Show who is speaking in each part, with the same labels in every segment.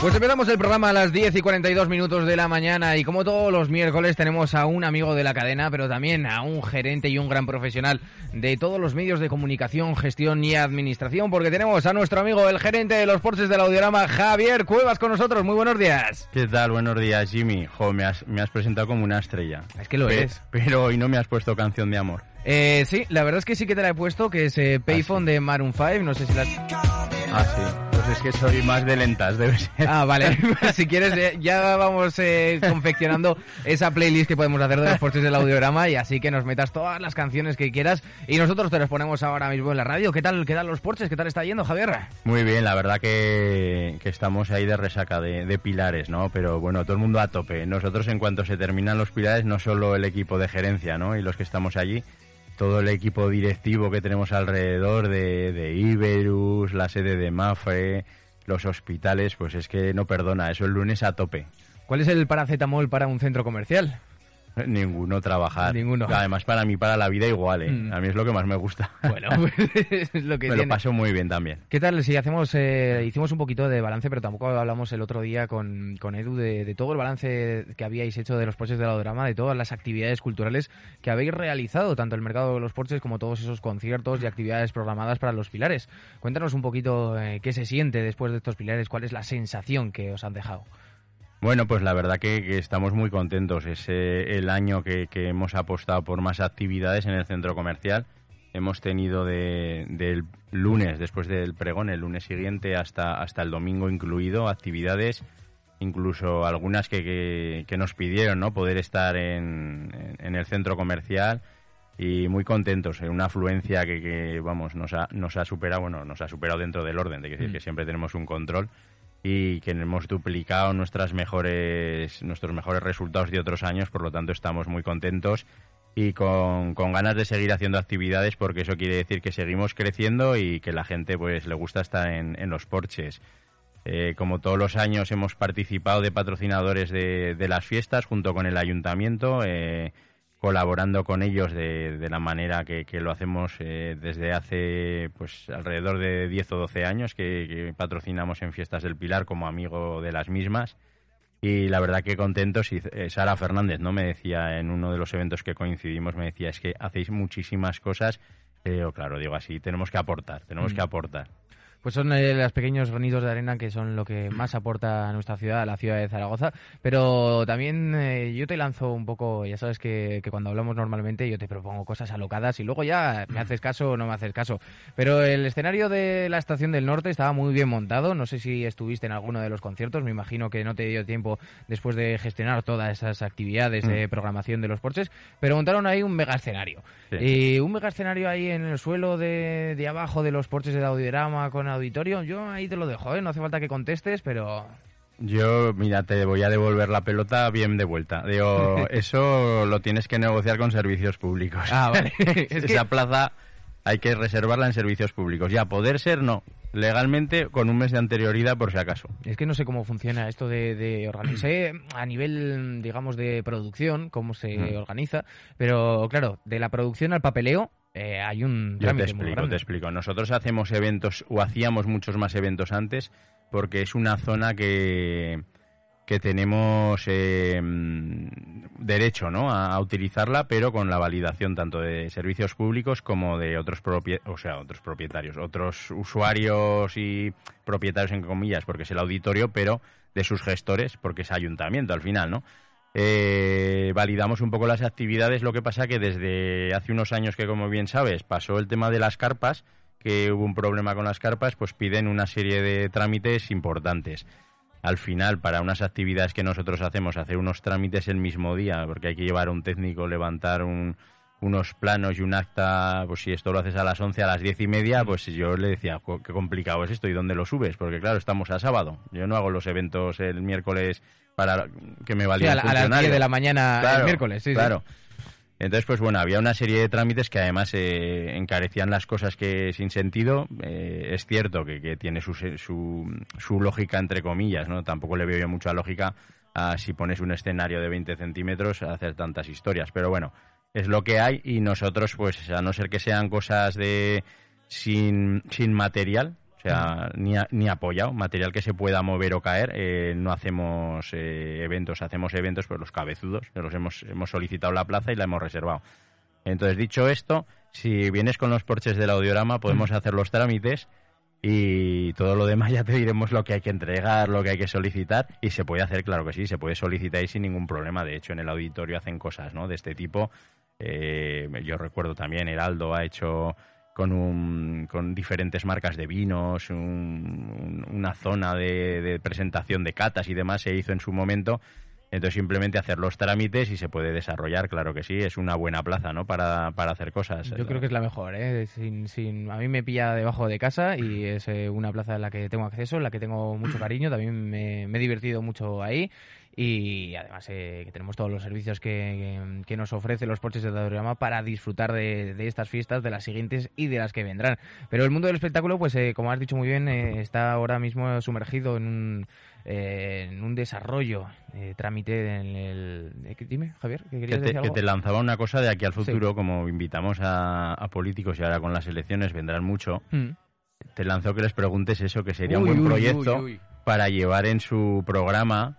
Speaker 1: Pues empezamos el programa a las 10 y 42 minutos de la mañana y como todos los miércoles tenemos a un amigo de la cadena, pero también a un gerente y un gran profesional de todos los medios de comunicación, gestión y administración, porque tenemos a nuestro amigo, el gerente de los Porches del Audiorama, Javier Cuevas, con nosotros. Muy buenos días.
Speaker 2: ¿Qué tal? Buenos días, Jimmy. Jo, me has, me has presentado como una estrella.
Speaker 1: Es que lo
Speaker 2: Pe-
Speaker 1: es.
Speaker 2: Pero hoy no me has puesto canción de amor.
Speaker 1: Eh, sí, la verdad es que sí que te la he puesto, que es eh, Payphone de Maroon 5, no sé si las...
Speaker 2: Ah, sí. Pues es que soy más de lentas, debe ser.
Speaker 1: Ah, vale. si quieres, eh, ya vamos eh, confeccionando esa playlist que podemos hacer de los porches del audiograma y así que nos metas todas las canciones que quieras y nosotros te las ponemos ahora mismo en la radio. ¿Qué tal, qué tal los porches? ¿Qué tal está yendo, Javier?
Speaker 2: Muy bien, la verdad que, que estamos ahí de resaca de, de pilares, ¿no? Pero bueno, todo el mundo a tope. Nosotros en cuanto se terminan los pilares, no solo el equipo de gerencia, ¿no? Y los que estamos allí, todo el equipo directivo que tenemos alrededor de, de Iberus, la sede de Mafre, los hospitales, pues es que no perdona, eso el lunes a tope.
Speaker 1: ¿Cuál es el paracetamol para un centro comercial?
Speaker 2: Ninguno trabajar.
Speaker 1: Ninguno.
Speaker 2: Además, para mí, para la vida igual, ¿eh?
Speaker 1: Mm.
Speaker 2: A mí es lo que más me gusta.
Speaker 1: Bueno, pues es lo que
Speaker 2: me
Speaker 1: tiene.
Speaker 2: lo paso muy bien también.
Speaker 1: ¿Qué tal si hacemos, eh, hicimos un poquito de balance, pero tampoco hablamos el otro día con, con Edu de, de todo el balance que habíais hecho de los porches del Audiorama, de todas las actividades culturales que habéis realizado, tanto el mercado de los porches como todos esos conciertos y actividades programadas para los pilares. Cuéntanos un poquito eh, qué se siente después de estos pilares, cuál es la sensación que os han dejado.
Speaker 2: Bueno, pues la verdad que, que estamos muy contentos. Es eh, el año que, que hemos apostado por más actividades en el centro comercial. Hemos tenido de- del lunes, después del pregón, el lunes siguiente hasta, hasta el domingo incluido, actividades, incluso algunas que, que, nos pidieron, ¿no? Poder estar en, en- en el centro comercial y muy contentos. En una afluencia que, que, vamos, nos ha, nos ha superado, bueno, nos ha superado dentro del orden, de decir
Speaker 1: Mm.
Speaker 2: que siempre tenemos un control y que hemos duplicado nuestras mejores, nuestros mejores resultados de otros años, por lo tanto estamos muy contentos y con, con ganas de seguir haciendo actividades porque eso quiere decir que seguimos creciendo y que la gente pues le gusta estar en, en los porches. Eh, como todos los años hemos participado de patrocinadores de, las fiestas junto con el ayuntamiento, eh, colaborando con ellos de, de la manera que, que lo hacemos eh, desde hace pues alrededor de 10 o 12 años que, que patrocinamos en Fiestas del Pilar como amigo de las mismas. Y la verdad que contentos. Y eh, Sara Fernández no me decía en uno de los eventos que coincidimos, me decía, es que hacéis muchísimas cosas. Pero claro, digo así, tenemos que aportar, tenemos
Speaker 1: Mm.
Speaker 2: que aportar.
Speaker 1: Pues son eh, los pequeños granitos de arena que son lo que más aporta a nuestra ciudad, a la ciudad de Zaragoza. Pero también eh, yo te lanzo un poco, ya sabes que, que cuando hablamos normalmente yo te propongo cosas alocadas y luego ya me haces caso o no me haces caso. Pero el escenario de la Estación del Norte estaba muy bien montado. No sé si estuviste en alguno de los conciertos. Me imagino que no te dio tiempo después de gestionar todas esas actividades de programación de los porches. Pero montaron ahí un mega escenario.
Speaker 2: Sí.
Speaker 1: Y un mega escenario ahí en el suelo de, de abajo de los porches de audiorama con auditorio. Yo ahí te lo dejo, ¿eh? No hace falta que contestes, pero...
Speaker 2: Yo, mira, te voy a devolver la pelota bien de vuelta. Digo, eso lo tienes que negociar con servicios públicos.
Speaker 1: Ah, vale. Es que-
Speaker 2: Esa plaza hay que reservarla en servicios públicos. Ya, poder ser, no. Legalmente, con un mes de anterioridad, por si acaso.
Speaker 1: Es que no sé cómo funciona esto de, de organizar a nivel, digamos, de producción, cómo se
Speaker 2: Mm.
Speaker 1: organiza, pero claro, de la producción al papeleo eh, hay un
Speaker 2: Yo te
Speaker 1: muy
Speaker 2: explico, te explico. Nosotros hacemos eventos, o hacíamos muchos más eventos antes, porque es una zona que, que tenemos eh, derecho ¿no? a, utilizarla, pero con la validación tanto de servicios públicos como de otros, o sea, otros propietarios, otros usuarios y propietarios en comillas, porque es el auditorio, pero de sus gestores, porque es ayuntamiento al final, ¿no? Eh, validamos un poco las actividades, lo que pasa que desde hace unos años que, como bien sabes, pasó el tema de las carpas, que hubo un problema con las carpas, pues piden una serie de trámites importantes al final, para unas actividades que nosotros hacemos, hacer unos trámites el mismo día, porque hay que llevar a un técnico, levantar unos planos y un acta, pues si esto lo haces a las 11, a las diez y media, pues yo le decía, qué complicado es esto y dónde lo subes, porque claro, estamos a sábado. Yo no hago los eventos el miércoles para que me valga
Speaker 1: a, las 10 de la mañana el miércoles, sí,
Speaker 2: claro. Entonces, pues bueno, había una serie de trámites que además eh, encarecían las cosas que sin sentido. Eh, es cierto que, tiene su, su, lógica, entre comillas, ¿no? Tampoco le veo yo mucha lógica a si pones un escenario de 20 centímetros a hacer tantas historias. Pero bueno, es lo que hay y nosotros, pues a no ser que sean cosas de sin, sin material, sea, ni, ni apoyado, material que se pueda mover o caer. Eh, no hacemos eh, eventos, hacemos eventos por los cabezudos, los hemos, hemos solicitado la plaza y la hemos reservado. Entonces, dicho esto, si vienes con los porches del audiorama, podemos hacer los trámites y todo lo demás ya te diremos lo que hay que entregar, lo que hay que solicitar y se puede hacer, claro que sí, se puede solicitar y sin ningún problema. De hecho, en el auditorio hacen cosas ¿no? de este tipo. Eh, yo recuerdo también, Heraldo ha hecho con, un, con diferentes marcas de vinos, una zona de, presentación de catas y demás se hizo en su momento. Entonces simplemente hacer los trámites y se puede desarrollar, claro que sí, es una buena plaza, ¿no? Para, para hacer cosas.
Speaker 1: Yo creo que es la mejor, ¿eh? Sin, sin, a mí me pilla debajo de casa y es eh, una plaza en la que tengo acceso, en la que tengo mucho cariño, también me, me he divertido mucho ahí y además eh, que tenemos todos los servicios que, que, nos ofrece los porches de Daurama para disfrutar de, de, estas fiestas, de las siguientes y de las que vendrán. Pero el mundo del espectáculo, pues eh, como has dicho muy bien, eh, está ahora mismo sumergido en un, en un desarrollo, trámite en el... dime, Javier, ¿qué querías
Speaker 2: que te,
Speaker 1: decir algo?
Speaker 2: Que te lanzaba una cosa de aquí al futuro, como invitamos a, políticos y ahora con las elecciones vendrán mucho. Mm. Te lanzo que les preguntes eso, que sería un buen proyecto para llevar en su programa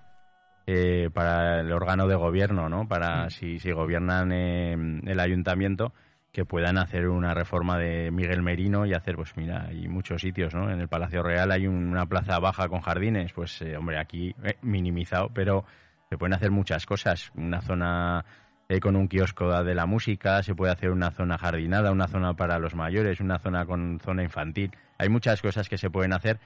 Speaker 2: eh, para el órgano de gobierno, ¿no? Para mm. si, si gobiernan el ayuntamiento, que puedan hacer una reforma de Miguel Merino y hacer, pues mira, hay muchos sitios, ¿no? En el Palacio Real hay una plaza baja con jardines, pues eh, hombre, aquí eh, minimizado, pero se pueden hacer muchas cosas. Una zona con un kiosco de la música, se puede hacer una zona jardinada, una zona para los mayores, una zona con zona infantil. Hay muchas cosas que se pueden hacer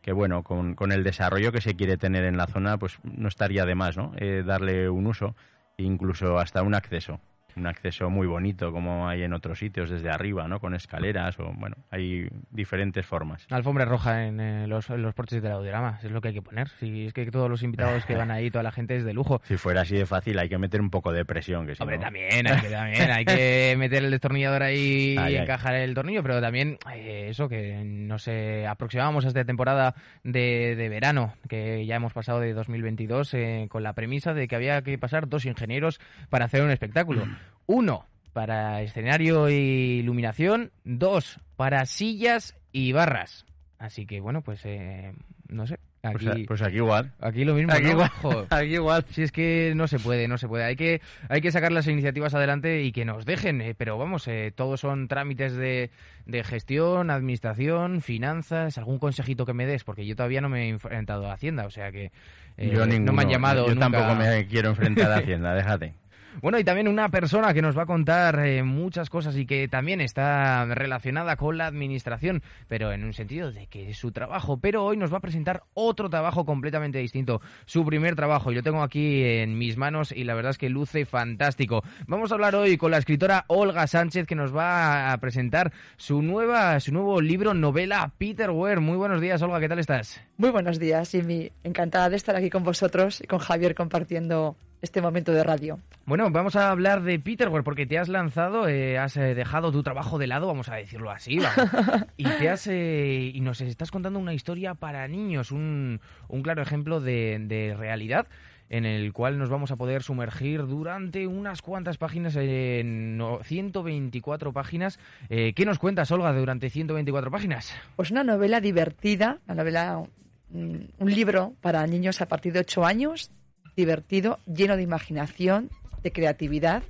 Speaker 2: que bueno, con, con, el desarrollo que se quiere tener en la zona, pues no estaría de más, ¿no? Eh, darle un uso, incluso hasta un acceso un acceso muy bonito como hay en otros sitios desde arriba, ¿no? Con escaleras o, bueno, hay diferentes formas.
Speaker 1: Alfombra roja en, eh, los, los, porches del audiorama, es lo que hay que poner. Si es que todos los invitados que van ahí, toda la gente es de lujo.
Speaker 2: Si fuera así de fácil, hay que meter un poco de presión. Que si
Speaker 1: Hombre, también, hay que, también, hay que meter el destornillador ahí y encajar el tornillo, pero también eh, eso, que nos aproximábamos a esta temporada de, de, verano, que ya hemos pasado de 2022, eh, con la premisa de que había que pasar dos ingenieros para hacer un espectáculo. Uno, para escenario e iluminación. Dos, para sillas y barras. Así que bueno, pues eh, no sé.
Speaker 2: Pues aquí, pues, aquí igual.
Speaker 1: Aquí lo mismo.
Speaker 2: Aquí, igual. aquí igual.
Speaker 1: Si es que no se puede, no se puede. Hay que, hay que sacar las iniciativas adelante y que nos dejen. Eh, pero vamos, eh, todos son trámites de, de, gestión, administración, finanzas. ¿Algún consejito que me des? Porque yo todavía no me he enfrentado a Hacienda. O sea que
Speaker 2: yo no me han llamado. Yo, tampoco me quiero enfrentar a Hacienda, déjate.
Speaker 1: Bueno, y también una persona que nos va a contar eh, muchas cosas y que también está relacionada con la administración, pero en un sentido de que es su trabajo. Pero hoy nos va a presentar otro trabajo completamente distinto, su primer trabajo. Y lo tengo aquí en mis manos y la verdad es que luce fantástico. Vamos a hablar hoy con la escritora Olga Sánchez que nos va a presentar su nueva, su nuevo libro novela Peter Ware. Muy buenos días, Olga, ¿qué tal estás?
Speaker 3: Muy buenos días, Jimmy. Encantada de estar aquí con vosotros y con Javier compartiendo este momento de radio.
Speaker 1: Bueno, vamos a hablar de Peterware porque te has lanzado, eh, has eh, dejado tu trabajo de lado, vamos a decirlo así, y te has eh, y nos estás contando una historia para niños, un, un claro ejemplo de, de, realidad en el cual nos vamos a poder sumergir durante unas cuantas páginas, en 124 páginas. ¿Qué nos cuentas, Olga, durante 124 páginas?
Speaker 3: Pues una novela divertida, una novela mm, un libro para niños a partir de 8 años, divertido, lleno de imaginación, de creatividad,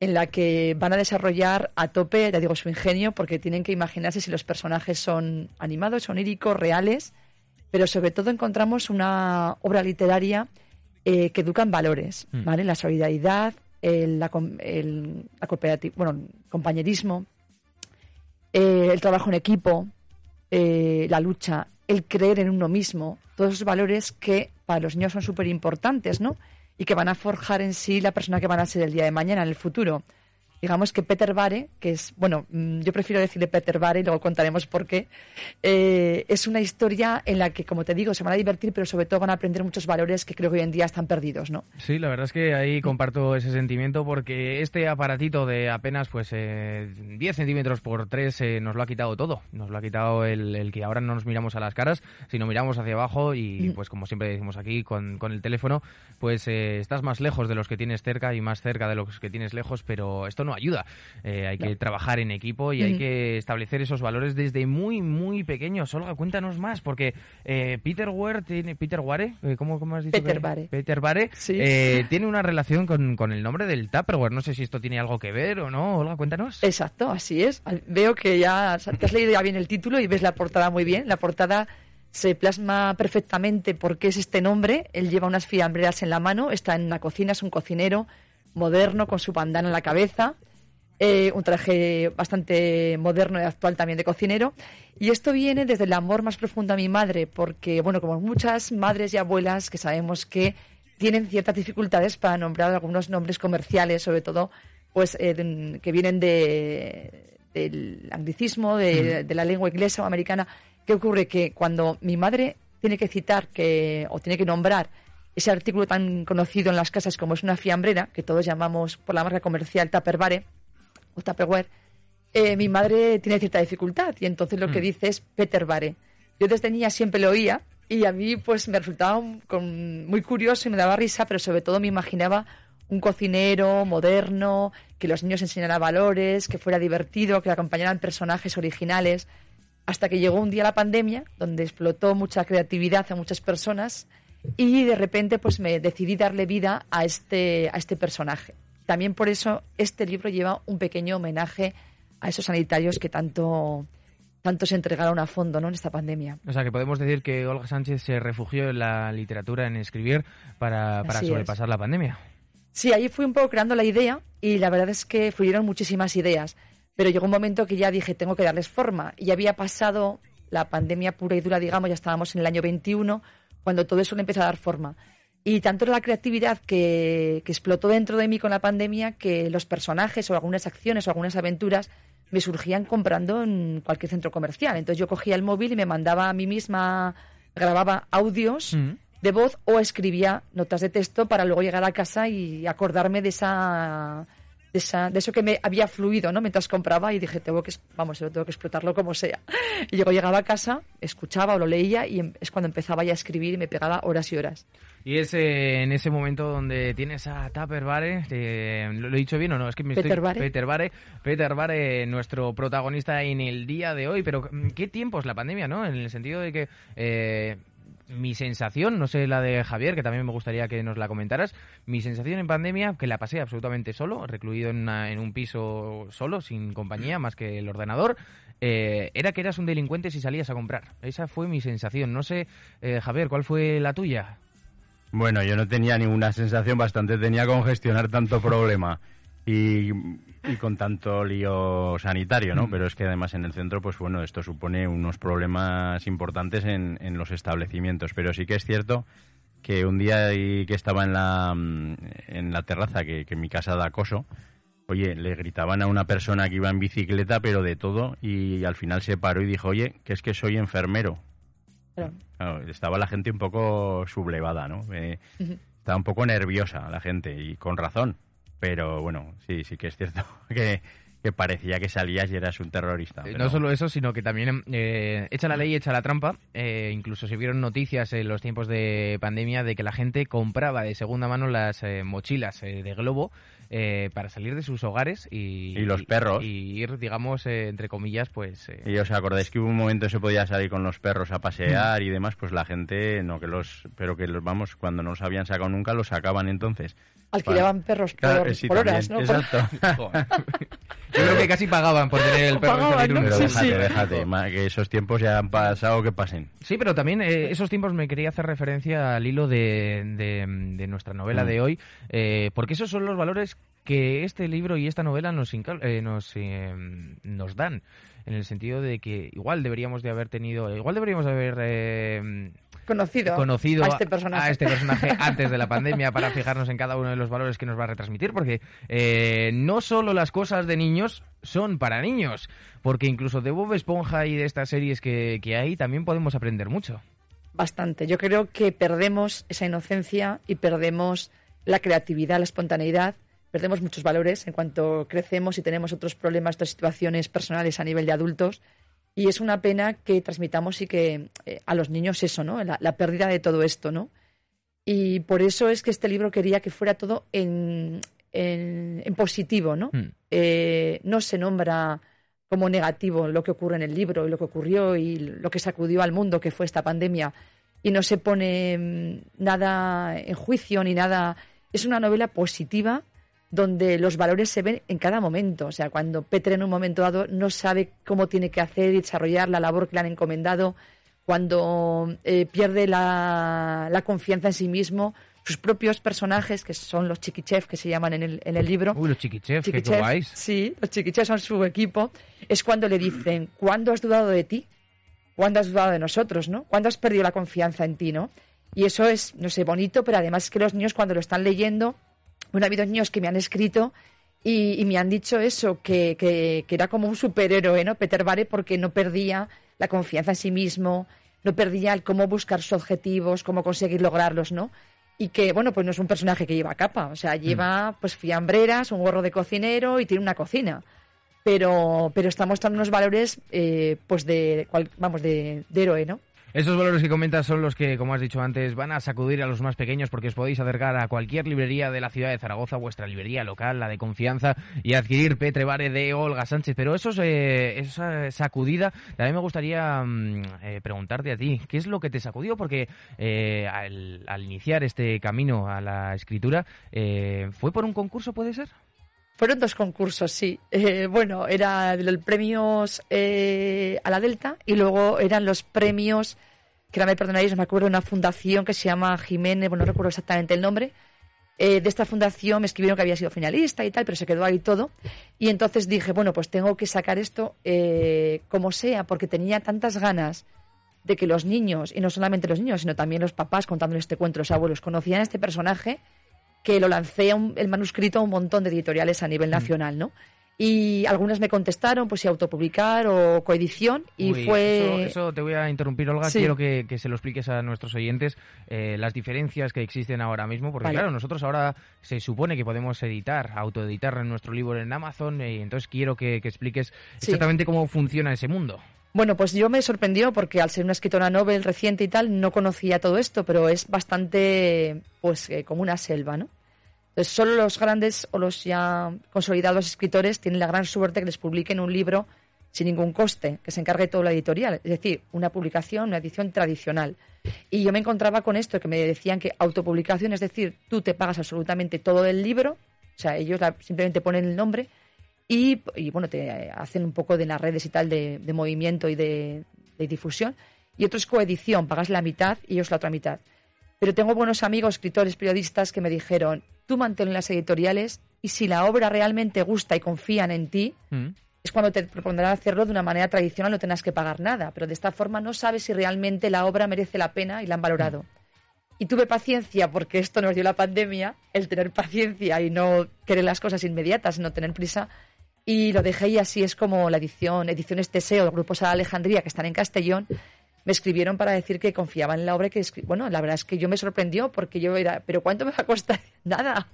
Speaker 3: en la que van a desarrollar a tope, ya digo, su ingenio, porque tienen que imaginarse si los personajes son animados, oníricos, reales, pero sobre todo encontramos una obra literaria eh, que educa en valores,
Speaker 1: Mm.
Speaker 3: ¿vale? La solidaridad, el, la, el- la cooperativ- bueno, compañerismo, eh, el trabajo en equipo, eh, la lucha, el creer en uno mismo, todos esos valores que para los niños son súper importantes, ¿no? Y que van a forjar en sí la persona que van a ser el día de mañana, en el futuro. Digamos que Peter Bare, que es, bueno, mm, yo prefiero decirle Peter Bare y luego contaremos por qué, eh, es una historia en la que, como te digo, se van a divertir, pero sobre todo van a aprender muchos valores que creo que hoy en día están perdidos, ¿no?
Speaker 1: Sí, la verdad es que ahí comparto ese sentimiento porque este aparatito de apenas pues eh, 10 centímetros por 3 eh, nos lo ha quitado todo. Nos lo ha quitado el, el que ahora no nos miramos a las caras, sino miramos hacia abajo y pues como siempre decimos aquí con, con el teléfono, pues eh, estás más lejos de los que tienes cerca y más cerca de los que tienes lejos, pero esto no ayuda. Eh, hay que trabajar en equipo y hay
Speaker 3: Ujú.
Speaker 1: que establecer esos valores desde muy, muy pequeños. Olga, cuéntanos más, porque eh, Peter Ware tiene... Peter Ware, eh, ¿cómo, cómo has dicho?
Speaker 3: Peter Ware.
Speaker 1: Peter Ware
Speaker 3: Sí.
Speaker 1: eh, tiene una relación con, con el nombre del Tupperware. No sé si esto tiene algo que ver o no. Olga, cuéntanos.
Speaker 3: Exacto, así es. Veo que ya te has leído ya bien el título y ves la portada muy bien. La portada se plasma perfectamente por qué es este nombre. Él lleva unas fiambreras en la mano, está en una cocina, es un cocinero moderno con su bandana en la cabeza, eh, un traje bastante moderno y actual también de cocinero. Y esto viene desde el amor más profundo a mi madre, porque, bueno, como muchas madres y abuelas que sabemos que tienen ciertas dificultades para nombrar algunos nombres comerciales, sobre todo pues eh, que vienen de, del anglicismo, de, de la lengua inglesa o americana. ¿Qué ocurre? Que cuando mi madre tiene que citar que, o tiene que nombrar ese artículo tan conocido en las casas como es una fiambrera, que todos llamamos por la marca comercial Tupperware o Tupperware, eh, mi madre tiene cierta dificultad y entonces lo que
Speaker 1: Mm.
Speaker 3: dice es Peter Bare. Yo desde niña siempre lo oía y a mí pues me resultaba un- con- muy curioso y me daba risa, pero sobre todo me imaginaba un cocinero moderno, que los niños enseñara valores, que fuera divertido, que acompañaran personajes originales, hasta que llegó un día la pandemia, donde explotó mucha creatividad a muchas personas y de repente pues me decidí darle vida a este, a este personaje. También por eso este libro lleva un pequeño homenaje a esos sanitarios que tanto, tanto se entregaron a fondo ¿no? en esta pandemia.
Speaker 1: O sea, que podemos decir que Olga Sánchez se refugió en la literatura, en escribir, para, para
Speaker 3: es.
Speaker 1: sobrepasar la pandemia.
Speaker 3: Sí, ahí fui un poco creando la idea y la verdad es que fluyeron muchísimas ideas. Pero llegó un momento que ya dije, tengo que darles forma. Y había pasado la pandemia pura y dura, digamos, ya estábamos en el año 21, cuando todo eso le empezó a dar forma. Y tanto era la creatividad que, que explotó dentro de mí con la pandemia que los personajes o algunas acciones o algunas aventuras me surgían comprando en cualquier centro comercial. Entonces yo cogía el móvil y me mandaba a mí misma, grababa audios
Speaker 1: Mm.
Speaker 3: de voz o escribía notas de texto para luego llegar a casa y acordarme de esa de, esa, de eso que me había fluido ¿no? mientras compraba y dije, tengo que, vamos, yo tengo que explotarlo como sea. Y luego llegaba a casa, escuchaba o lo leía y em- es cuando empezaba ya a escribir y me pegaba horas y horas.
Speaker 1: Y es eh, en ese momento donde tienes a Tupper Bare, eh, ¿lo, he dicho bien o no? Es que me
Speaker 3: Peter
Speaker 1: estoy...
Speaker 3: Bare.
Speaker 1: Peter Bare. Peter Bare, nuestro protagonista en el día de hoy. Pero mm, ¿qué tiempo es la pandemia, no? En el sentido de que... eh, mi sensación, no sé la de Javier, que también me gustaría que nos la comentaras, mi sensación en pandemia, que la pasé absolutamente solo, recluido en, un piso solo, sin compañía, más que el ordenador, eh, era que eras un delincuente si salías a comprar. Esa fue mi sensación. No sé, eh, Javier, ¿cuál fue la tuya?
Speaker 2: Bueno, yo no tenía ninguna sensación, bastante tenía con gestionar tanto problema y, y con tanto lío sanitario, ¿no? Pero es que además en el centro, pues bueno, esto supone unos problemas importantes en, en los establecimientos. Pero sí que es cierto que un día que estaba en la, mm, en la terraza, que, que mi casa da acoso, oye, le gritaban a una persona que iba en bicicleta, pero de todo, y al final se paró y dijo, oye, que es que soy enfermero.
Speaker 3: Claro.
Speaker 2: Claro, estaba la gente un poco sublevada, ¿no? Eh, estaba un poco nerviosa la gente y con razón. Pero bueno, sí, sí que es cierto que, que parecía que salías y eras un terrorista.
Speaker 1: Eh,
Speaker 2: pero-
Speaker 1: No solo eso, sino que también eh, echa la ley, echa la trampa. Eh, incluso se vieron noticias en los tiempos de pandemia de que la gente compraba de segunda mano las eh, mochilas eh, de globo eh, para salir de sus hogares y,
Speaker 2: Y los perros.
Speaker 1: y ir, digamos, entre comillas, pues eh,
Speaker 2: Y os acordáis que hubo un momento se podía salir con los perros a pasear y demás, pues la gente, no que los, pero que los, vamos, cuando no los habían sacado nunca, los sacaban entonces.
Speaker 3: Alquilaban perros por,
Speaker 2: Claro, sí,
Speaker 3: por horas,
Speaker 2: también,
Speaker 3: ¿no?
Speaker 2: Exacto.
Speaker 1: yo creo que casi pagaban por tener el perro
Speaker 3: Pagaban, ¿no?
Speaker 2: Pero
Speaker 3: Sí,
Speaker 2: déjate,
Speaker 3: sí.
Speaker 2: déjate, ma- que esos tiempos ya han pasado, que pasen.
Speaker 1: Sí, pero también eh, esos tiempos me quería hacer referencia al hilo de, de- de nuestra novela
Speaker 2: Mm.
Speaker 1: de hoy, eh, porque esos son los valores que este libro y esta novela nos, incal- eh, nos, eh, nos dan, en el sentido de que igual deberíamos de haber tenido, igual deberíamos de haber eh,
Speaker 3: Conocido,
Speaker 1: conocido
Speaker 3: a este personaje.
Speaker 1: a este personaje antes de la pandemia para fijarnos en cada uno de los valores que nos va a retransmitir, porque eh, no solo las cosas de niños son para niños, porque incluso de Bob Esponja y de estas series que, que hay también podemos aprender mucho.
Speaker 3: Bastante. Yo creo que perdemos esa inocencia y perdemos la creatividad, la espontaneidad, perdemos muchos valores en cuanto crecemos y tenemos otros problemas, otras situaciones personales a nivel de adultos. Y es una pena que transmitamos y que eh, a los niños eso, ¿no? La, la pérdida de todo esto, ¿no? Y por eso es que este libro quería que fuera todo en, en, en positivo, ¿no?
Speaker 1: Hmm.
Speaker 3: Eh, no se nombra como negativo lo que ocurre en el libro y lo que ocurrió y lo que sacudió al mundo, que fue esta pandemia, y no se pone mm, nada en juicio ni nada. Es una novela positiva donde los valores se ven en cada momento. O sea, cuando Petre en un momento dado no sabe cómo tiene que hacer y desarrollar la labor que le han encomendado, cuando eh, pierde la, la confianza en sí mismo, sus propios personajes, que son los chiquichef que se llaman en el, en el libro,
Speaker 1: Uy, los chiquichefs, qué
Speaker 3: Chiquichef,
Speaker 1: guays.
Speaker 3: Sí, los chiquichefs son su equipo. Es cuando le dicen, ¿cuándo has dudado de ti? ¿Cuándo has dudado de nosotros, no? ¿Cuándo has perdido la confianza en ti, no? Y eso es, no sé, bonito, pero además es que los niños cuando lo están leyendo, bueno, ha habido niños que me han escrito y, y me han dicho eso, que, que, que era como un superhéroe, ¿no? Peter Vare, porque no perdía la confianza en sí mismo, no perdía el cómo buscar sus objetivos, cómo conseguir lograrlos, ¿no? Y que, bueno, pues no es un personaje que lleva capa, o sea, lleva pues fiambreras, un gorro de cocinero y tiene una cocina. Pero, pero está mostrando unos valores, eh, pues de, cual- vamos, de, de héroe, ¿no?
Speaker 1: Esos valores que comentas son los que, como has dicho antes, van a sacudir a los más pequeños porque os podéis acercar a cualquier librería de la ciudad de Zaragoza, vuestra librería local, la de confianza, y adquirir Petre Vare de Olga Sánchez. Pero esos, eh, esa sacudida, también me gustaría mm, eh, preguntarte a ti, ¿qué es lo que te sacudió? Porque eh, al, al iniciar este camino a la escritura, eh, ¿fue por un concurso, puede ser?
Speaker 3: Fueron dos concursos, sí. Eh, bueno, era los premios eh, a la Delta y luego eran los premios, que ahora me perdonaréis, no me acuerdo, una fundación que se llama Jiménez, bueno, no recuerdo exactamente el nombre. Eh, de esta fundación me escribieron que había sido finalista y tal, pero se quedó ahí todo. Y entonces dije, bueno, pues tengo que sacar esto como sea, porque tenía tantas ganas de que los niños, y no solamente los niños, sino también los papás contándoles este cuento, los abuelos, conocían este personaje que lo lancé a un- el manuscrito a un montón de editoriales a
Speaker 1: Mm.
Speaker 3: nivel nacional, ¿no? Y algunas me contestaron, pues si autopublicar o coedición, y
Speaker 1: Uy,
Speaker 3: fue...
Speaker 1: Eso, eso te voy a interrumpir, Olga.
Speaker 3: Sí.
Speaker 1: Quiero que, que se lo expliques a nuestros oyentes eh, las diferencias que existen ahora mismo, porque
Speaker 3: Vale.
Speaker 1: claro, nosotros ahora se supone que podemos editar, autoeditar nuestro libro en Amazon, eh, y entonces quiero que, que expliques
Speaker 3: Sí.
Speaker 1: exactamente cómo funciona ese mundo.
Speaker 3: Bueno, pues yo me sorprendió porque al ser una escritora novel reciente y tal, no conocía todo esto, pero es bastante, pues, eh, como una selva, ¿no? Entonces, solo los grandes o los ya consolidados escritores tienen la gran suerte que les publiquen un libro sin ningún coste, que se encargue todo la editorial, es decir, una publicación, una edición tradicional. Y yo me encontraba con esto, que me decían que autopublicación, es decir, tú te pagas absolutamente todo del libro, o sea, ellos simplemente ponen el nombre y, y, bueno, te hacen un poco de las redes y tal de, de movimiento y de, de difusión. Y otro es coedición, pagas la mitad y ellos la otra mitad. Pero tengo buenos amigos, escritores, periodistas que me dijeron, tú mantén las editoriales y si la obra realmente gusta y confían en ti,
Speaker 1: Mm.
Speaker 3: es cuando te propondrán hacerlo de una manera tradicional, no tengas que pagar nada. Pero de esta forma no sabes si realmente la obra merece la pena y la han valorado. Y tuve paciencia porque esto nos dio la pandemia, el tener paciencia y no querer las cosas inmediatas, no tener prisa. Y lo dejé y así es como la edición, ediciones Teseo, el grupo Sala Alejandría, que están en Castellón, me escribieron para decir que confiaban en la obra y que, bueno, la verdad es que yo me sorprendió porque yo era, ¿pero cuánto me va a costar? Nada.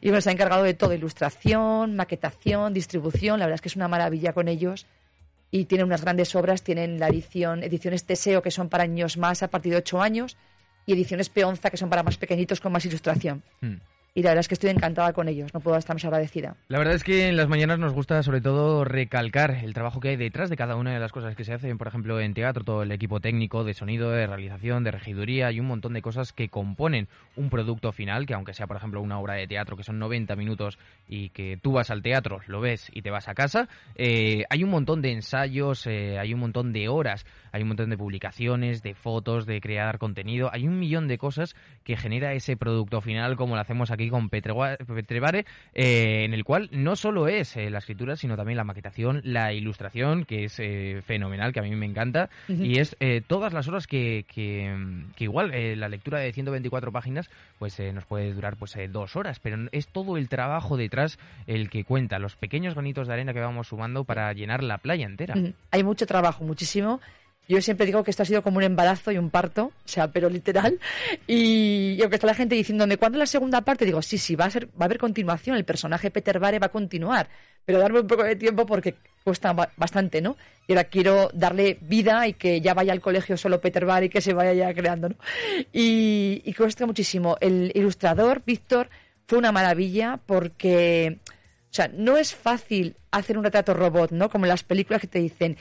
Speaker 3: Y nos ha encargado de todo, ilustración, maquetación, distribución, la verdad es que es una maravilla con ellos. Y tienen unas grandes obras, tienen la edición, ediciones Teseo, que son para niños más a partir de 8 años, y ediciones Peonza, que son para más pequeñitos con más ilustración.
Speaker 1: Mm.
Speaker 3: Y la verdad es que estoy encantada con ellos, no puedo estar más agradecida.
Speaker 1: La verdad es que en las mañanas nos gusta sobre todo recalcar el trabajo que hay detrás de cada una de las cosas que se hacen, por ejemplo en teatro, todo el equipo técnico de sonido, de realización, de regiduría y un montón de cosas que componen un producto final, que aunque sea por ejemplo una obra de teatro que son 90 minutos y que tú vas al teatro, lo ves y te vas a casa, eh, hay un montón de ensayos, eh, hay un montón de horas, hay un montón de publicaciones, de fotos, de crear contenido, hay un millón de cosas que genera ese producto final como lo hacemos aquí con Petreva- Petrevare, eh, en el cual no solo es eh, la escritura, sino también la maquetación, la ilustración, que es eh, fenomenal, que a mí me encanta, y es eh, todas las horas que, que, que igual eh, la lectura de 124 páginas pues nos puede durar pues dos horas, pero es todo el trabajo detrás el que cuenta, los pequeños granitos de arena que vamos sumando para llenar la playa entera.
Speaker 3: Hay mucho trabajo, muchísimo. Yo siempre digo que esto ha sido como un embarazo y un parto, o sea, pero literal. Y, y aunque está la gente diciéndome, ¿cuándo es la segunda parte? Digo, sí, sí, va a, ser, va a haber continuación. El personaje Peter Bare va a continuar, pero darme un poco de tiempo porque cuesta ba- bastante, ¿no? Y ahora quiero darle vida y que ya vaya al colegio solo Peter Bare y que se vaya ya creando, ¿no? Y, y cuesta muchísimo. El ilustrador, Víctor, fue una maravilla porque, o sea, no es fácil hacer un retrato robot, ¿no? Como en las películas que te dicen,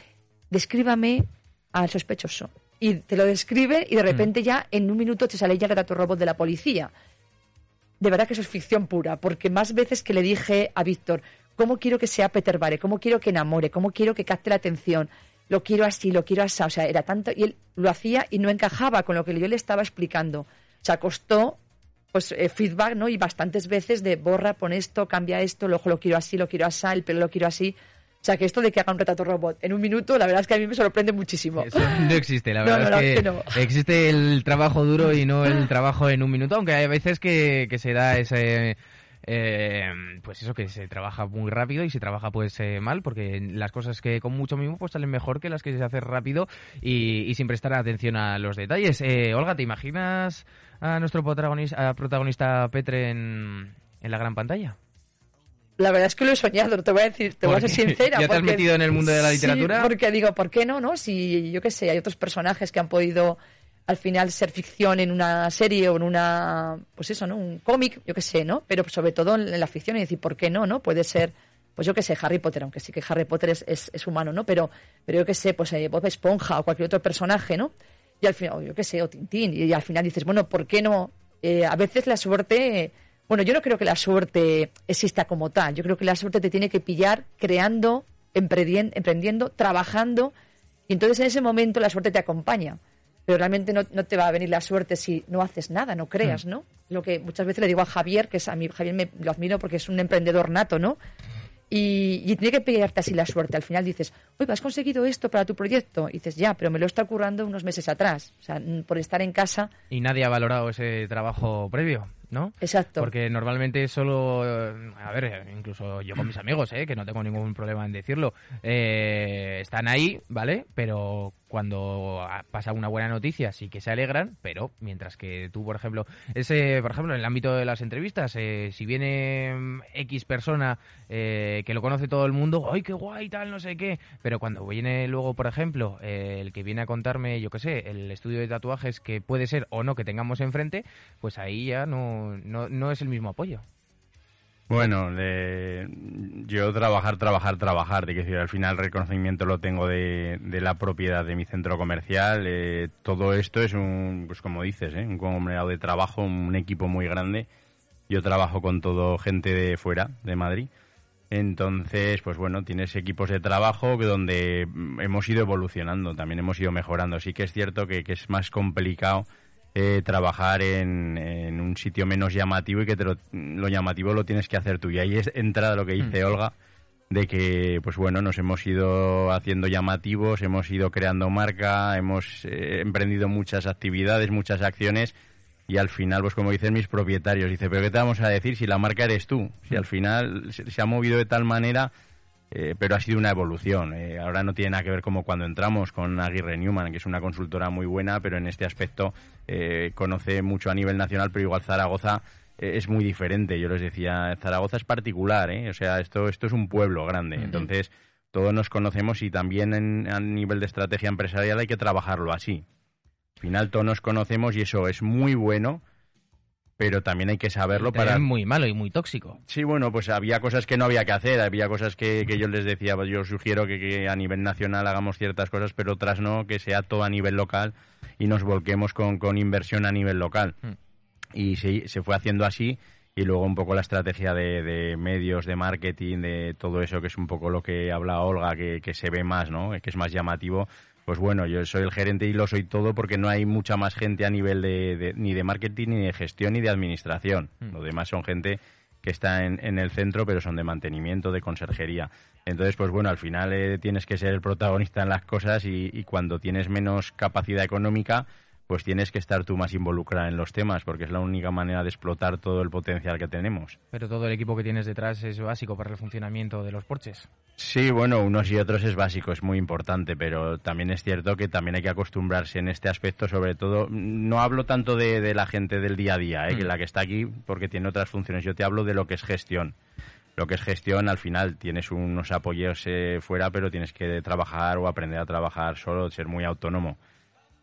Speaker 3: descríbame al sospechoso. Y te lo describe y de repente ya en un minuto te sale ya el retrato robot de la policía. De verdad que eso es ficción pura, porque más veces que le dije a Víctor, ¿cómo quiero que sea Peter Bare? ¿Cómo quiero que enamore? ¿Cómo quiero que capte la atención? Lo quiero así, lo quiero así. O sea, era tanto. Y él lo hacía y no encajaba con lo que yo le estaba explicando. O sea, costó pues eh, feedback, ¿no? Y bastantes veces de borra, pon esto, cambia esto, luego lo quiero así, lo quiero así, el pelo lo quiero así. O sea, que esto de que haga un retrato robot en un minuto, la verdad es que a mí me sorprende muchísimo.
Speaker 1: Eso no existe, la verdad
Speaker 3: no, no,
Speaker 1: es que, existe el trabajo duro y no el trabajo en un minuto, aunque hay veces que, que se da ese... eh, pues eso que se trabaja muy rápido y se trabaja pues eh, mal porque las cosas que con mucho mimo pues salen mejor que las que se hacen rápido y, y sin prestar atención a los detalles Eh, Olga ¿te imaginas a nuestro protagonista, a protagonista Petre en, en la gran pantalla?
Speaker 3: La verdad es que lo he soñado, no te voy a decir, te voy a ser sincera.
Speaker 1: ¿ya te has
Speaker 3: porque-
Speaker 1: metido en el mundo de la
Speaker 3: Sí,
Speaker 1: literatura?
Speaker 3: porque digo, ¿por qué no? no? Si yo qué sé, hay otros personajes que han podido al final ser ficción en una serie o en una, pues eso, ¿no? Un cómic, yo qué sé, ¿no? Pero sobre todo en la ficción y decir, ¿por qué no? ¿No? Puede ser, pues yo qué sé, Harry Potter, aunque sí que Harry Potter es, es, es humano, ¿no? Pero, pero yo qué sé, pues eh, Bob Esponja o cualquier otro personaje, ¿no? Y al final, yo qué sé, o Tintín, y, al final dices, bueno, ¿por qué no? Eh, a veces la suerte, eh, bueno, yo no creo que la suerte exista como tal, yo creo que la suerte te tiene que pillar creando, emprendien- emprendiendo, trabajando, y entonces en ese momento la suerte te acompaña. Pero realmente no, no te va a venir la suerte si no haces nada, no creas, ¿no? Lo que muchas veces le digo a Javier, que es a mí, Javier me, lo admiro porque es un emprendedor nato, ¿no? Y, y tiene que pillarte así la suerte. Al final dices, oye, has conseguido esto para tu proyecto. Y dices, ya, pero me lo está currando unos meses atrás. O sea, mm, por estar en casa.
Speaker 1: Y nadie ha valorado ese trabajo previo, ¿no?
Speaker 3: Exacto.
Speaker 1: Porque normalmente solo, eh, a ver, incluso yo con mis amigos, ¿eh? que no tengo ningún problema en decirlo, eh, están ahí, ¿vale? Pero cuando pasa una buena noticia sí que se alegran, pero mientras que tú, por ejemplo, ese, por ejemplo, en el ámbito de las entrevistas, eh, si viene mm, X persona eh, que lo conoce todo el mundo, ¡ay, qué guay, tal, no sé qué! Pero cuando viene luego, por ejemplo, eh, el que viene a contarme, yo qué sé, el estudio de tatuajes que puede ser o no que tengamos enfrente, pues ahí ya no, no, no es el mismo apoyo.
Speaker 2: Bueno, le- yo trabajar, trabajar, trabajar. De que al final reconocimiento lo tengo de, de la propiedad de mi centro comercial. eh, todo esto es un, pues como dices, ¿eh? un conglomerado de trabajo, un equipo muy grande. Yo trabajo con todo gente de fuera, de Madrid. Entonces, pues bueno, tienes equipos de trabajo donde mm, hemos ido evolucionando, también hemos ido mejorando. Sí que es cierto que, que es más complicado eh, trabajar en, en un sitio menos llamativo y que te lo, lo llamativo lo tienes que hacer tú. Y ahí es entra lo que dice Olga, de que, pues bueno, nos hemos ido haciendo llamativos, hemos ido creando marca, hemos eh, emprendido muchas actividades, muchas acciones y al final, pues como dicen mis propietarios, dice, pero ¿qué te vamos a decir si la marca eres tú? Si al final se, se ha movido de tal manera eh, pero ha sido una evolución. Eh, ahora no tiene nada que ver como cuando entramos con Aguirre Newman, que es una consultora muy buena, pero en este aspecto eh, conoce mucho a nivel nacional, pero igual Zaragoza es muy diferente. Yo les decía, Zaragoza es particular, o sea, esto, esto es un pueblo grande, entonces todos nos conocemos y también en, a nivel de estrategia empresarial hay que trabajarlo así. Al final todos nos conocemos y eso es muy bueno, pero también hay que saberlo para...
Speaker 1: Es muy malo y muy tóxico.
Speaker 2: Sí, bueno, pues había cosas que no había que hacer, había cosas que, que yo les decía, yo sugiero que, que, a nivel nacional hagamos ciertas cosas, pero otras no, que sea todo a nivel local y nos volquemos con, con inversión a nivel local. Mm. Y se, se fue haciendo así y luego un poco la estrategia de, de, medios, de marketing, de todo eso, que es un poco lo que habla Olga, que, que se ve más, ¿no? Que es más llamativo, pues bueno, yo soy el gerente y lo soy todo porque no hay mucha más gente a nivel de, ni de marketing, ni de gestión, ni de administración. Mm. Lo demás son gente que está en, el centro, pero son de mantenimiento, de conserjería. Entonces, pues bueno, al final eh, tienes que ser el protagonista en las cosas y, y cuando tienes menos capacidad económica, pues tienes que estar tú más involucrada en los temas, porque es la única manera de explotar todo el potencial que tenemos.
Speaker 1: Pero todo el equipo que tienes detrás es básico para el funcionamiento de los porches.
Speaker 2: Sí, bueno, unos y otros es básico, es muy importante, pero también es cierto que también hay que acostumbrarse en este aspecto, sobre todo, no hablo tanto de, la gente del día a día, ¿eh? mm. la que está aquí porque tiene otras funciones, yo te hablo de lo que es gestión lo que es gestión, al final tienes unos apoyos eh, fuera, pero tienes que trabajar o aprender a trabajar solo, ser muy autónomo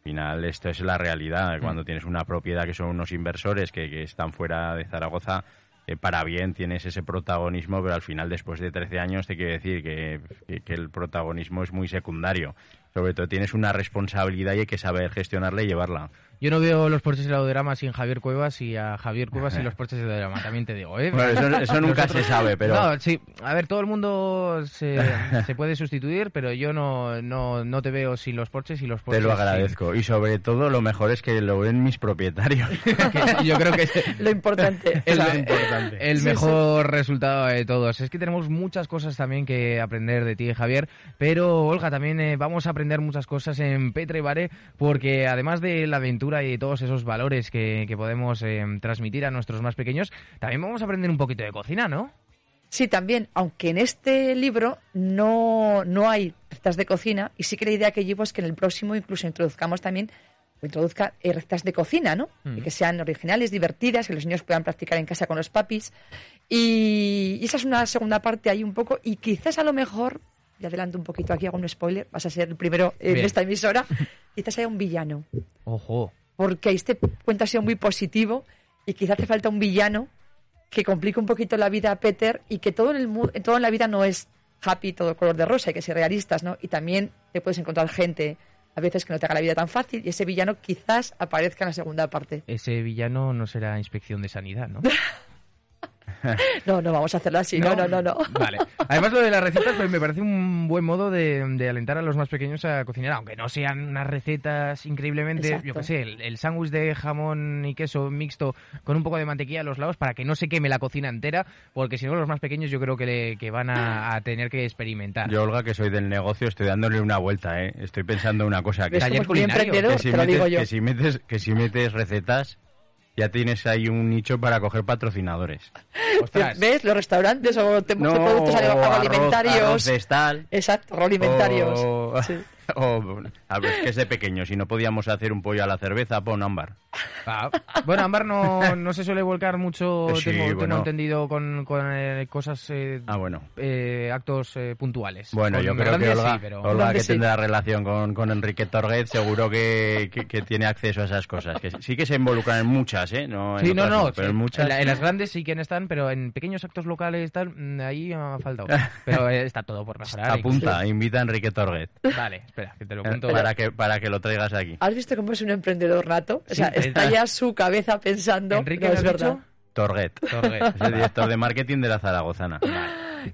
Speaker 2: final esto es la realidad. Mm. Cuando tienes una propiedad que son unos inversores que, están fuera de Zaragoza, eh, para bien tienes ese protagonismo, pero al final después de 13 años te quiero decir que, que, el protagonismo es muy secundario. Sobre todo tienes una responsabilidad y hay que saber gestionarla y llevarla.
Speaker 1: Yo no veo los porches de Audiorama sin Javier Cuevas y a Javier Cuevas sin los porches de Audiorama, también te digo. ¿eh?
Speaker 2: Bueno, eso, nunca se sabe, pero...
Speaker 1: No, sí, a ver, todo el mundo se, se puede sustituir, pero yo no, no, no, te veo sin los porches y los porches...
Speaker 2: Te lo agradezco. Y sobre todo lo mejor es que lo ven mis propietarios.
Speaker 1: yo creo que es
Speaker 3: lo importante.
Speaker 1: El, lo importante. el mejor resultado de todos. Es que tenemos muchas cosas también que aprender de ti, Javier, pero Olga, también eh, vamos a aprender muchas cosas en Petra y Bare, porque además de la aventura y todos esos valores que, podemos eh, transmitir a nuestros más pequeños, también vamos a aprender un poquito de cocina, ¿no?
Speaker 3: Sí, también, aunque en este libro no, no hay recetas de cocina, y sí que la idea que llevo es que en el próximo incluso introduzcamos también o introduzca eh, recetas de cocina, ¿no? Y que sean originales, divertidas, que los niños puedan practicar en casa con los papis. Y, esa es una segunda parte ahí un poco, y quizás a lo mejor, y adelanto un poquito aquí, hago un spoiler, vas a ser el primero en esta emisora, quizás haya un villano.
Speaker 1: Ojo
Speaker 3: porque este cuento ha sido muy positivo y quizá hace falta un villano que complique un poquito la vida a Peter y que todo en, el, todo en la vida no es happy, todo color de rosa, hay que ser realistas, ¿no? Y también te puedes encontrar gente a veces que no te haga la vida tan fácil y ese villano quizás aparezca en la segunda parte.
Speaker 1: Ese villano no será inspección de sanidad, ¿no?
Speaker 3: No, no vamos a hacerlo así. No, no, no, no.
Speaker 1: Vale. Además, lo de las recetas pues, me parece un buen modo de, alentar a los más pequeños a cocinar, aunque no sean unas recetas increíblemente, yo qué sé, el, sándwich de jamón y queso mixto con un poco de mantequilla a los lados para que no se queme la cocina entera, porque si no, los más pequeños yo creo que, que van a, tener que experimentar.
Speaker 2: Yo, Olga, que soy del negocio, estoy dándole una vuelta, ¿eh? Estoy pensando una cosa.
Speaker 3: Que, que si
Speaker 2: Que si metes, que si metes recetas ya tienes ahí un nicho para coger patrocinadores.
Speaker 3: ¿Ves? Los restaurantes o te, no, productos agroalimentarios.
Speaker 2: Arroz,
Speaker 3: Exacto, agroalimentarios. Sí.
Speaker 2: O, a ver, que es de pequeño. Si no podíamos hacer un pollo a la cerveza, pon ámbar.
Speaker 1: Ah, bueno, ámbar no, no, se suele volcar mucho, tengo, entendido, con, con eh, cosas, eh,
Speaker 2: ah, bueno.
Speaker 1: Eh, actos puntuales.
Speaker 2: Bueno, yo creo que Olga, Olga que tendrá relación con, con Enrique Torguet, seguro que, que, tiene acceso a esas cosas. Que sí que se involucran en muchas, ¿eh? No
Speaker 1: sí, no, no. Pero en, muchas... En, las grandes sí que están, pero en pequeños actos locales tal, mm, ahí ha faltado. Pero está todo por mejorar.
Speaker 2: Apunta, invita a Enrique Torguet.
Speaker 1: Vale. Espera, que te lo cuento.
Speaker 2: Para que, para que lo traigas aquí.
Speaker 3: ¿Has visto cómo es un emprendedor nato? O sea, está ya su cabeza pensando.
Speaker 1: Enrique, no, es verdad.
Speaker 2: Torguet. Torguet. Es el director de marketing de la Zaragozana.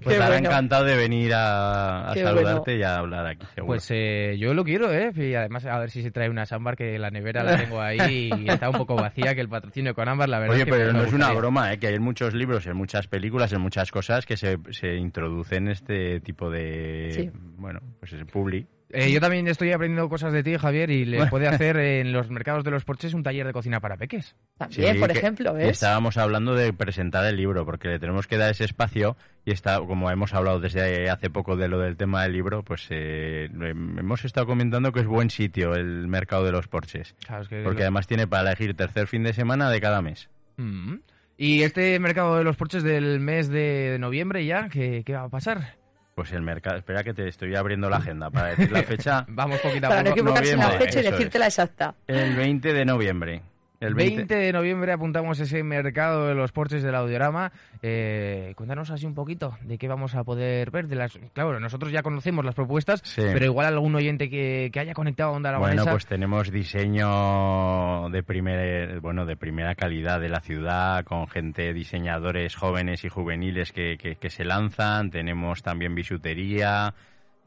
Speaker 2: Pues estará encantado de venir a, saludarte y a hablar aquí,
Speaker 1: Pues eh, yo lo quiero, ¿eh? Y además a ver si se trae una ámbar, que la nevera la tengo ahí y está un poco vacía, que el patrocinio con ámbar, la verdad.
Speaker 2: Oye,
Speaker 1: es
Speaker 2: que pero no es una broma, ¿eh? Que hay muchos libros, en muchas películas, en muchas cosas que se, se introducen este tipo de... Bueno, pues es publi
Speaker 1: Eh, yo también estoy aprendiendo cosas de ti, Javier, y le puede hacer en los mercados de los porches un taller de cocina para peques.
Speaker 3: También,
Speaker 2: Sí,
Speaker 3: por ejemplo, ¿ves?
Speaker 2: Estábamos hablando de presentar el libro, porque le tenemos que dar ese espacio y está, como hemos hablado desde hace poco de lo del tema del libro, pues eh, hem- hemos estado comentando que es buen sitio el mercado de los porches.
Speaker 1: Claro, es que-
Speaker 2: Porque además tiene para elegir tercer fin de semana de cada mes.
Speaker 1: Mm. Y este mercado de los porches del mes de noviembre ya, ¿qué, qué va a pasar?
Speaker 2: Pues el mercado, espera que te estoy abriendo la agenda para decir la fecha.
Speaker 1: Vamos poquito a
Speaker 3: Para no
Speaker 1: poco.
Speaker 3: equivocarse en la fecha y decirte la exacta.
Speaker 2: El 20 de noviembre. El 20,
Speaker 1: 20 de noviembre apuntamos ese mercado de los porches del audiorama. Eh, cuéntanos así un poquito de qué vamos a poder ver. De las, claro, nosotros ya conocemos las propuestas,
Speaker 2: Sí.
Speaker 1: pero igual algún oyente que, que haya conectado a Onda
Speaker 2: Bueno,
Speaker 1: Aragonesa.
Speaker 2: pues tenemos diseño de primer, bueno, de primera calidad de la ciudad, con gente, diseñadores jóvenes y juveniles que, que- que se lanzan. Tenemos también bisutería,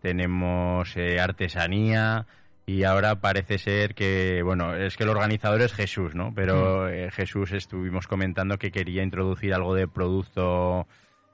Speaker 2: tenemos eh, artesanía. Y ahora parece ser que, bueno, es que el organizador es Jesús, ¿no? Pero eh, Jesús estuvimos comentando que quería introducir algo de producto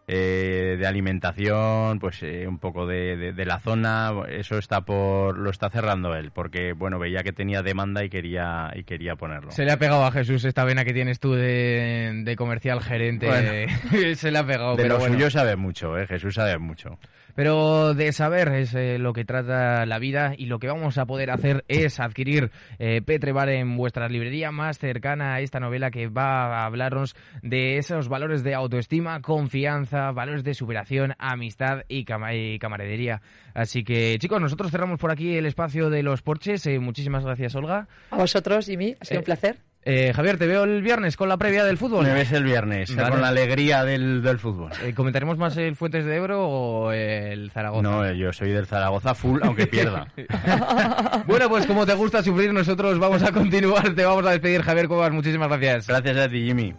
Speaker 2: eh, de alimentación, pues eh, un poco de, de- de la zona, eso está por lo está cerrando él, porque bueno veía que tenía demanda y quería y quería ponerlo.
Speaker 1: Se le ha pegado a Jesús esta vena que tienes tú de, de comercial gerente.
Speaker 2: Bueno.
Speaker 1: Se le ha pegado.
Speaker 2: de
Speaker 1: pero
Speaker 2: lo
Speaker 1: bueno.
Speaker 2: suyo sabe mucho, eh, Jesús sabe mucho.
Speaker 1: Pero de saber es eh, lo que trata la vida y lo que vamos a poder hacer es adquirir eh, Petre Bar en vuestra librería más cercana a esta novela que va a hablarnos de esos valores de autoestima, confianza, valores de superación, amistad y, cama- y camaradería. Así que chicos, nosotros cerramos por aquí el espacio de los porches. Eh, muchísimas gracias Olga.
Speaker 3: A vosotros, Jimmy, ha sido
Speaker 1: Eh,
Speaker 3: un placer.
Speaker 1: Eh, Javier, te veo el viernes con la previa del fútbol.
Speaker 2: Me ves el viernes
Speaker 1: Vale.
Speaker 2: con la alegría del, del fútbol.
Speaker 1: Eh, ¿Comentaremos más el Fuentes de Ebro o el Zaragoza?
Speaker 2: No, eh, yo soy del Zaragoza full, aunque pierda.
Speaker 1: Bueno, pues como te gusta sufrir, nosotros vamos a continuar. Te vamos a despedir, Javier Cuevas. Muchísimas gracias.
Speaker 2: Gracias a ti, Jimmy.